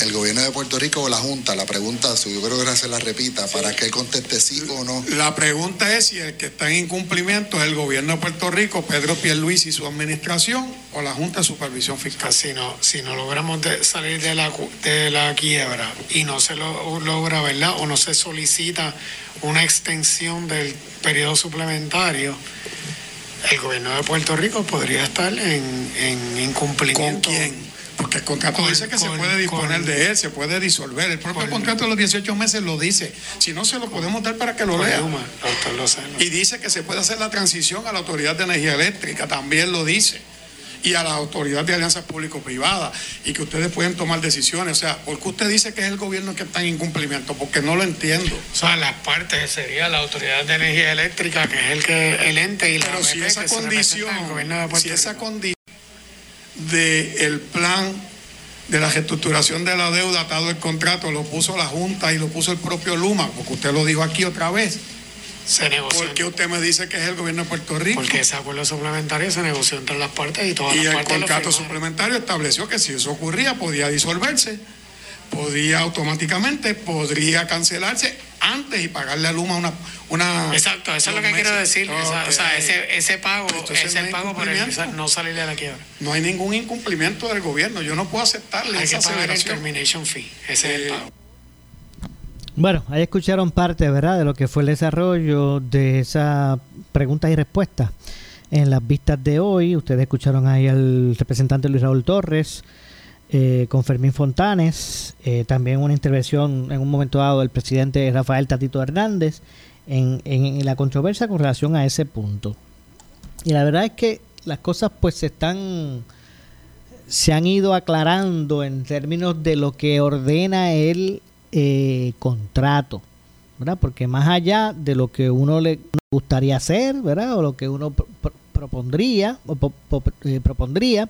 Speaker 8: El gobierno de Puerto Rico o la Junta, la pregunta, si yo creo que se la repita, para que él conteste sí o no.
Speaker 10: La pregunta es si el que está en incumplimiento es el gobierno de Puerto Rico, Pedro Pierluisi y su administración, o la Junta de Supervisión Fiscal.
Speaker 9: Si no, si no logramos de- salir de la, de la quiebra y no se lo, logra, ¿verdad? O no se solicita una extensión del periodo suplementario, el gobierno de Puerto Rico podría estar en, en
Speaker 10: ¿Con
Speaker 9: incumplimiento.
Speaker 10: quién? Porque el contrato
Speaker 9: Con-
Speaker 10: dice que se
Speaker 9: con-
Speaker 10: puede disponer
Speaker 9: con-
Speaker 10: de él, se puede disolver. El propio
Speaker 9: con-
Speaker 10: contrato de los 18 meses lo dice. Si no, se lo podemos dar para que lo
Speaker 9: Con
Speaker 10: lea.
Speaker 9: Luma.
Speaker 10: Y dice que se puede hacer la transición a la Autoridad de Energía Eléctrica, también lo dice. Y a la Autoridad de Alianzas Público-Privadas. Y que ustedes pueden tomar decisiones. O sea, ¿por qué usted dice que es el gobierno que está en incumplimiento? Porque no lo entiendo.
Speaker 9: O sea, las partes sería la Autoridad de Energía Eléctrica, que es el que el ente y la
Speaker 10: Pero si esa condición, si esa condición del plan de la reestructuración de la deuda atado el contrato lo puso la Junta y lo puso el propio Luma, porque usted lo dijo aquí otra vez.
Speaker 9: Se negoció.
Speaker 10: ¿Por qué usted me dice que es el gobierno de Puerto Rico?
Speaker 9: Porque ese acuerdo suplementario se negoció entre las partes y todas
Speaker 10: Y
Speaker 9: las
Speaker 10: el
Speaker 9: partes lo
Speaker 10: contrato
Speaker 9: firmaron.
Speaker 10: suplementario estableció que si eso ocurría podía disolverse, podía automáticamente, podría cancelarse antes y pagarle a Luma una... una
Speaker 9: Exacto, eso es lo que quiero
Speaker 10: meses.
Speaker 9: decir. esa- o sea, ese, ese pago es
Speaker 10: no
Speaker 9: el pago por el no salir de la quiebra.
Speaker 10: No hay ningún incumplimiento del gobierno, yo no puedo aceptarle
Speaker 9: Hay
Speaker 10: esa
Speaker 9: que pagar el termination fee. Ese es el
Speaker 10: Eh,
Speaker 9: pago.
Speaker 3: Bueno, ahí escucharon parte, ¿verdad?, de lo que fue el desarrollo de esas preguntas y respuestas en las vistas de hoy. Ustedes escucharon ahí al representante Luis Raúl Torres eh, con Fermín Fontanes, eh, también una intervención en un momento dado del presidente Rafael Tatito Hernández en, en- en la controversia con relación a ese punto. Y la verdad es que las cosas pues se están se han ido aclarando en términos de lo que ordena el eh, contrato, ¿verdad? Porque más allá de lo que uno le gustaría hacer, ¿verdad? O lo que uno pro- pro- propondría, o eh, propondría,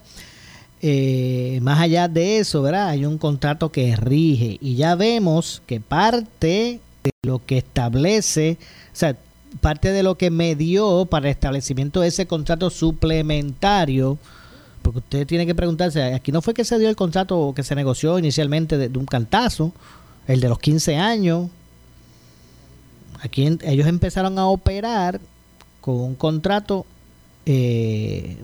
Speaker 3: eh, más allá de eso, ¿verdad? Hay un contrato que rige y ya vemos que parte de lo que establece, o sea, parte de lo que me dio para establecimiento de ese contrato suplementario, porque usted tiene que preguntarse, aquí no fue que se dio el contrato que se negoció inicialmente de un cantazo, el de los 15 años. Aquí en- ellos empezaron a operar con un contrato, eh,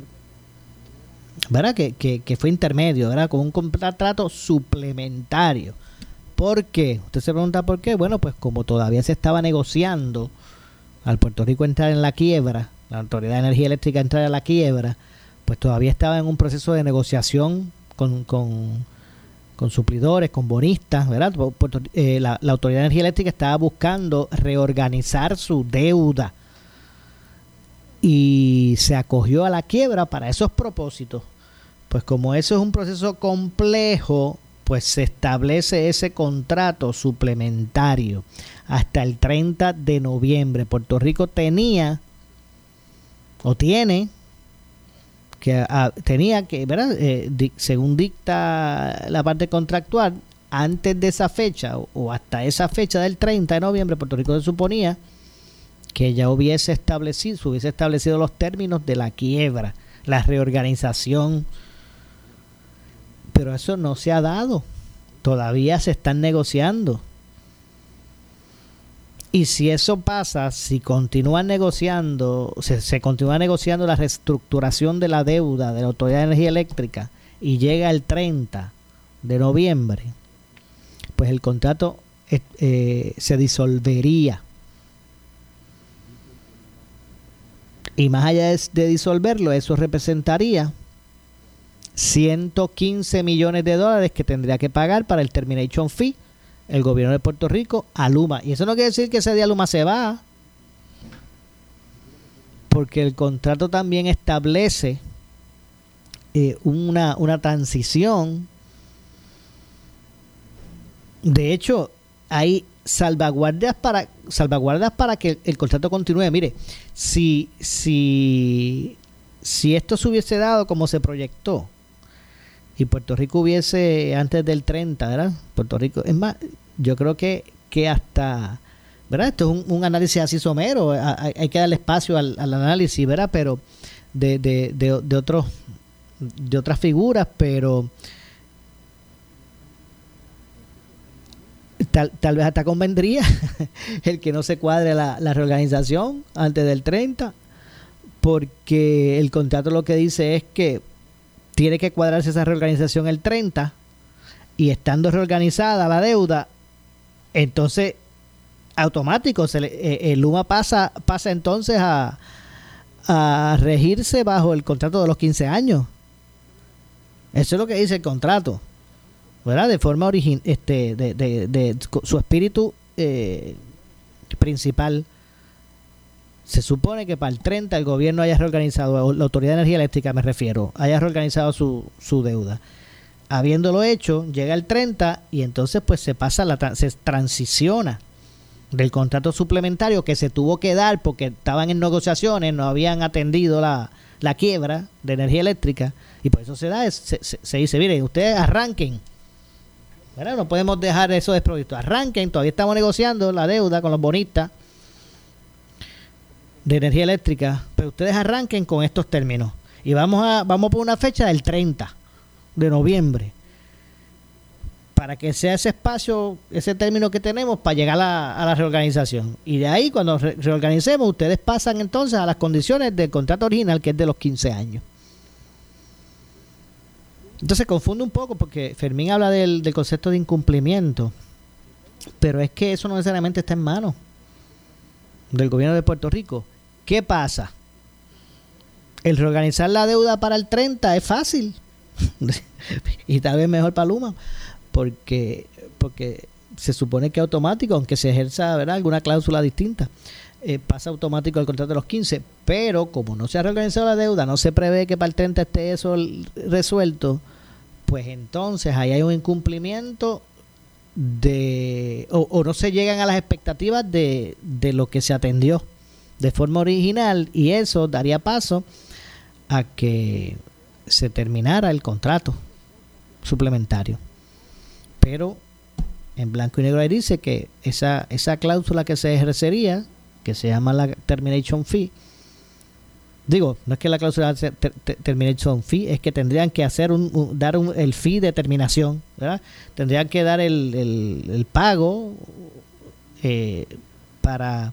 Speaker 3: ¿verdad? Que, que, fue intermedio, ¿verdad? Con un contrato suplementario. ¿Por qué? Usted se pregunta por qué. Bueno, pues como todavía se estaba negociando al Puerto Rico entrar en la quiebra, la Autoridad de Energía Eléctrica entrar en la quiebra, pues todavía estaba en un proceso de negociación con, con, con suplidores, con bonistas, ¿verdad? Eh, la, la, Autoridad de Energía Eléctrica estaba buscando reorganizar su deuda y se acogió a la quiebra para esos propósitos. Pues como eso es un proceso complejo, pues se establece ese contrato suplementario hasta el 30 de noviembre. Puerto Rico tenía o tiene que tenía que, ¿verdad? Eh, según dicta la parte contractual, antes de esa fecha o, hasta esa fecha del 30 de noviembre, Puerto Rico se suponía que ya hubiese establecido, se hubiese establecido los términos de la quiebra, la reorganización. Pero eso no se ha dado. Todavía se están negociando. Y si eso pasa, si continúan negociando, se, continúa negociando la reestructuración de la deuda de la Autoridad de Energía Eléctrica y llega el 30 de noviembre, pues el contrato eh, eh, se disolvería. Y más allá de disolverlo, eso representaría 115 millones de dólares que tendría que pagar para el termination fee el gobierno de Puerto Rico a Luma. Y eso no quiere decir que ese día Luma se va, porque el contrato también establece eh, una, una transición. De hecho, hay salvaguardas para salvaguardas para que el, contrato continúe. Mire, si si si esto se hubiese dado como se proyectó, y Puerto Rico hubiese antes del 30, ¿verdad? Puerto Rico, es más, yo creo que, que hasta, ¿verdad? Esto es un, análisis así somero, hay, que darle espacio al, análisis, ¿verdad? Pero de, de, de, de, otros, de otras figuras, pero tal, tal vez hasta convendría (laughs) el que no se cuadre la, la reorganización antes del 30, porque el contrato lo que dice es que tiene que cuadrarse esa reorganización el 30 y estando reorganizada la deuda, entonces automático se eh, el Luma pasa pasa entonces a, regirse bajo el contrato de los 15 años. Eso es lo que dice el contrato. ¿Verdad? De forma original, este, de, de, de, su espíritu eh, principal se supone que para el 30 el gobierno haya reorganizado, la Autoridad de Energía Eléctrica me refiero, haya reorganizado su, su deuda. Habiéndolo hecho, llega el 30 y entonces pues se pasa, la, se transiciona del contrato suplementario que se tuvo que dar porque estaban en negociaciones, no habían atendido la, la quiebra de energía eléctrica y por eso se da, se, dice, miren, ustedes arranquen. No podemos dejar eso desprovisto. Arranquen, todavía estamos negociando la deuda con los bonistas de energía eléctrica, pero ustedes arranquen con estos términos. Y vamos a, vamos por una fecha del 30 de noviembre. Para que sea ese espacio, ese término que tenemos para llegar a, la reorganización. Y de ahí, cuando reorganicemos, ustedes pasan entonces a las condiciones del contrato original, que es de los 15 años. Entonces confunde un poco porque Fermín habla del, del concepto de incumplimiento, pero es que eso no necesariamente está en manos del gobierno de Puerto Rico ¿Qué pasa? El reorganizar la deuda para el 30 es fácil. (laughs) y tal vez mejor para Luma. Porque, porque se supone que automático, aunque se ejerza alguna cláusula distinta, eh, pasa automático el contrato de los 15. Pero como no se ha reorganizado la deuda, no se prevé que para el 30 esté eso resuelto, pues entonces ahí hay un incumplimiento de o, o no se llegan a las expectativas de, de lo que se atendió de forma original y eso daría paso a que se terminara el contrato suplementario. Pero en blanco y negro ahí dice que esa, esa cláusula que se ejercería, que se llama la termination fee, digo, no es que la cláusula termination fee, es que tendrían que hacer un, dar un, el fee de terminación, ¿verdad? Tendrían que dar el, el, pago eh, para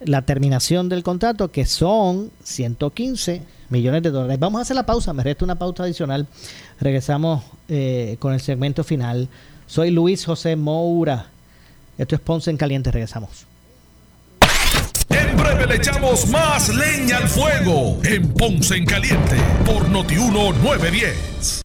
Speaker 3: la terminación del contrato, que son 115 millones de dólares. Vamos a hacer la pausa, me resta una pausa adicional. Regresamos eh, con el segmento final. Soy Luis José Moura. Esto es Ponce en Caliente, regresamos.
Speaker 1: En breve le echamos más leña al fuego en Ponce en Caliente por Notiuno 910.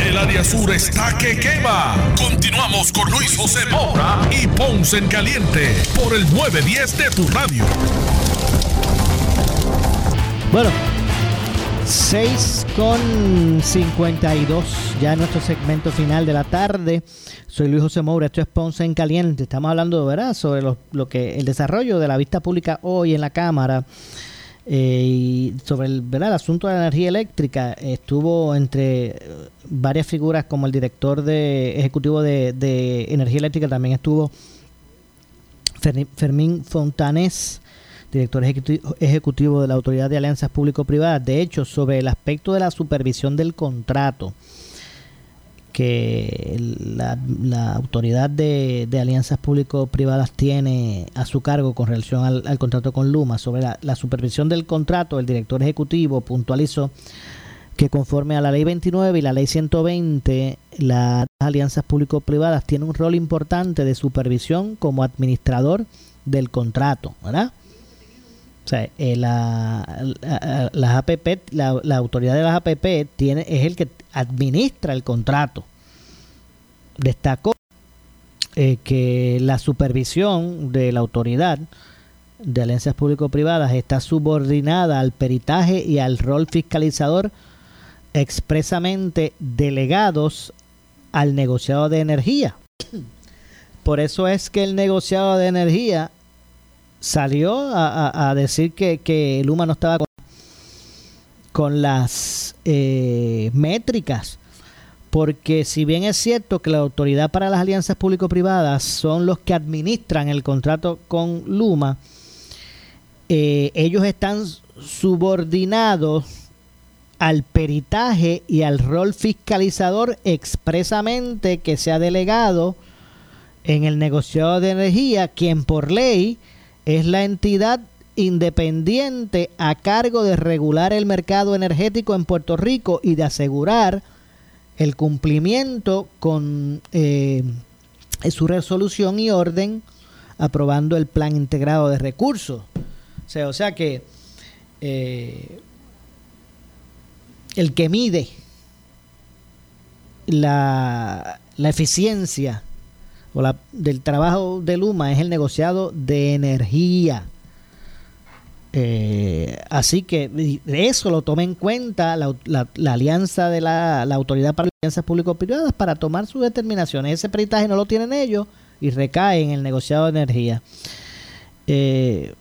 Speaker 1: El área sur está que quema. Continuamos con Luis José Moura y Ponce en Caliente por el 910 de tu radio.
Speaker 3: Bueno, 6 con 52, ya nuestro segmento final de la tarde. Soy Luis José Moura, esto es Ponce en Caliente. Estamos hablando, ¿verdad?, sobre lo que el desarrollo de la vista pública hoy en la Cámara. Eh, y sobre el, ¿verdad? el asunto de la energía eléctrica, estuvo entre varias figuras como el director de, ejecutivo de, de energía eléctrica, también estuvo Fermín Fontanés, director ejecutivo de la Autoridad de Alianzas Público-Privadas. De hecho, sobre el aspecto de la supervisión del contrato, que la, autoridad de, alianzas público-privadas tiene a su cargo con relación al, contrato con Luma. Sobre la, supervisión del contrato, el director ejecutivo puntualizó que conforme a la ley 29 y la ley 120, las alianzas público-privadas tienen un rol importante de supervisión como administrador del contrato, ¿verdad? O sea, eh, la, la, APP, la, autoridad de las APP tiene, es el que administra el contrato. Destacó eh, que la supervisión de la autoridad de alianzas público-privadas está subordinada al peritaje y al rol fiscalizador expresamente delegados al negociado de energía. Por eso es que el negociado de energía salió a, decir que, que, Luma no estaba con, con las eh, métricas. Porque si bien es cierto que la autoridad para las alianzas público-privadas son los que administran el contrato con Luma, eh, ellos están subordinados al peritaje y al rol fiscalizador expresamente que se ha delegado en el negociado de energía, quien por ley es la entidad independiente a cargo de regular el mercado energético en Puerto Rico y de asegurar el cumplimiento con eh, su resolución y orden aprobando el plan integrado de recursos. O sea, que eh, el que mide la, la eficiencia o la, del trabajo de Luma es el negociado de energía. Eh, así que eso lo toma en cuenta la, la, la alianza de la, Autoridad para las Alianzas Público-Privadas para tomar sus determinaciones. Ese peritaje no lo tienen ellos y recae en el negociado de energía. Eh,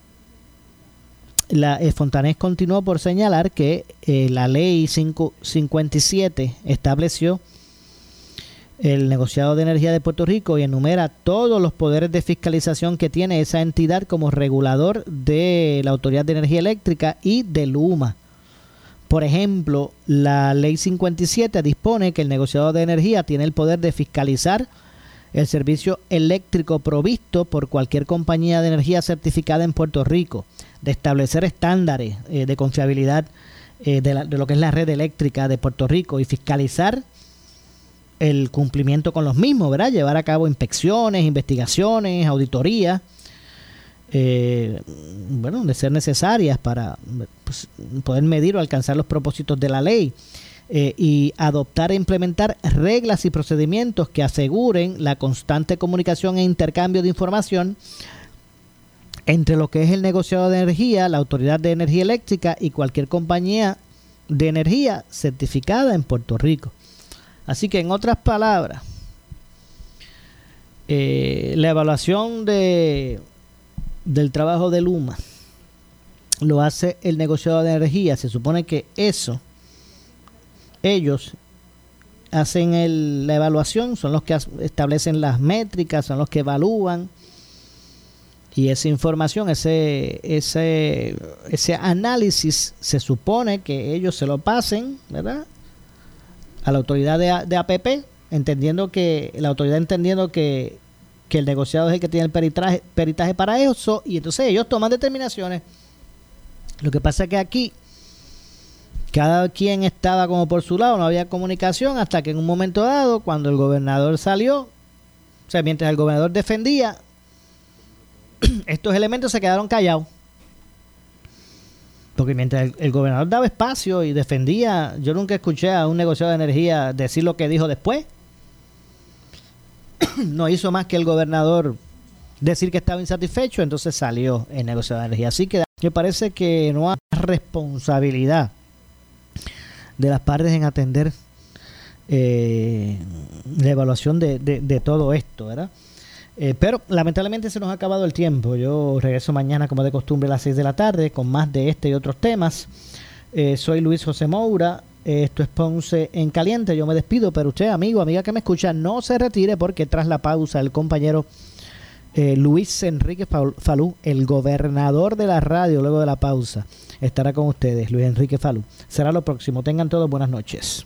Speaker 3: la eh, Fontanés continuó por señalar que eh, la ley 557 estableció el negociado de energía de Puerto Rico y enumera todos los poderes de fiscalización que tiene esa entidad como regulador de la Autoridad de Energía Eléctrica y de Luma. Por ejemplo, la ley 57 dispone que el negociado de energía tiene el poder de fiscalizar el servicio eléctrico provisto por cualquier compañía de energía certificada en Puerto Rico, de establecer estándares eh, de confiabilidad eh, de, lo que es la red eléctrica de Puerto Rico y fiscalizar el cumplimiento con los mismos, ¿verdad? Llevar a cabo inspecciones, investigaciones, auditorías, eh, bueno, de ser necesarias para pues, poder medir o alcanzar los propósitos de la ley. Eh, y adoptar e implementar reglas y procedimientos que aseguren la constante comunicación e intercambio de información entre lo que es el negociado de energía, la Autoridad de Energía Eléctrica y cualquier compañía de energía certificada en Puerto Rico. Así que en otras palabras, eh, la evaluación de, del trabajo de Luma lo hace el negociado de energía. Se supone que eso ellos hacen el, la evaluación, son los que establecen las métricas, son los que evalúan y esa información, ese, ese, ese análisis se supone que ellos se lo pasen, ¿verdad? A la autoridad de, de APP, entendiendo que la autoridad entendiendo que, que el negociado es el que tiene el peritaje, peritaje para eso, y entonces ellos toman determinaciones. Lo que pasa es que aquí cada quien estaba como por su lado, no había comunicación hasta que en un momento dado, cuando el gobernador salió, o sea, mientras el gobernador defendía, (clears throat) estos elementos se quedaron callados. Porque mientras el, gobernador daba espacio y defendía, yo nunca escuché a un negociador de energía decir lo que dijo después. (coughs) no hizo más que el gobernador decir que estaba insatisfecho, entonces salió el negociador de energía. Así que me parece que no hay responsabilidad de las partes en atender eh, la evaluación de, de, todo esto, ¿verdad? Eh, pero lamentablemente se nos ha acabado el tiempo. Yo regreso mañana como de costumbre a las 6 de la tarde con más de este y otros temas. Eh, soy Luis José Moura. Esto es Ponce en Caliente. Yo me despido, pero usted, amigo, amiga que me escucha, no se retire porque tras la pausa el compañero eh, Luis Enrique Falú, el gobernador de la radio, luego de la pausa, estará con ustedes. Luis Enrique Falú. Será lo próximo. Tengan todos buenas noches.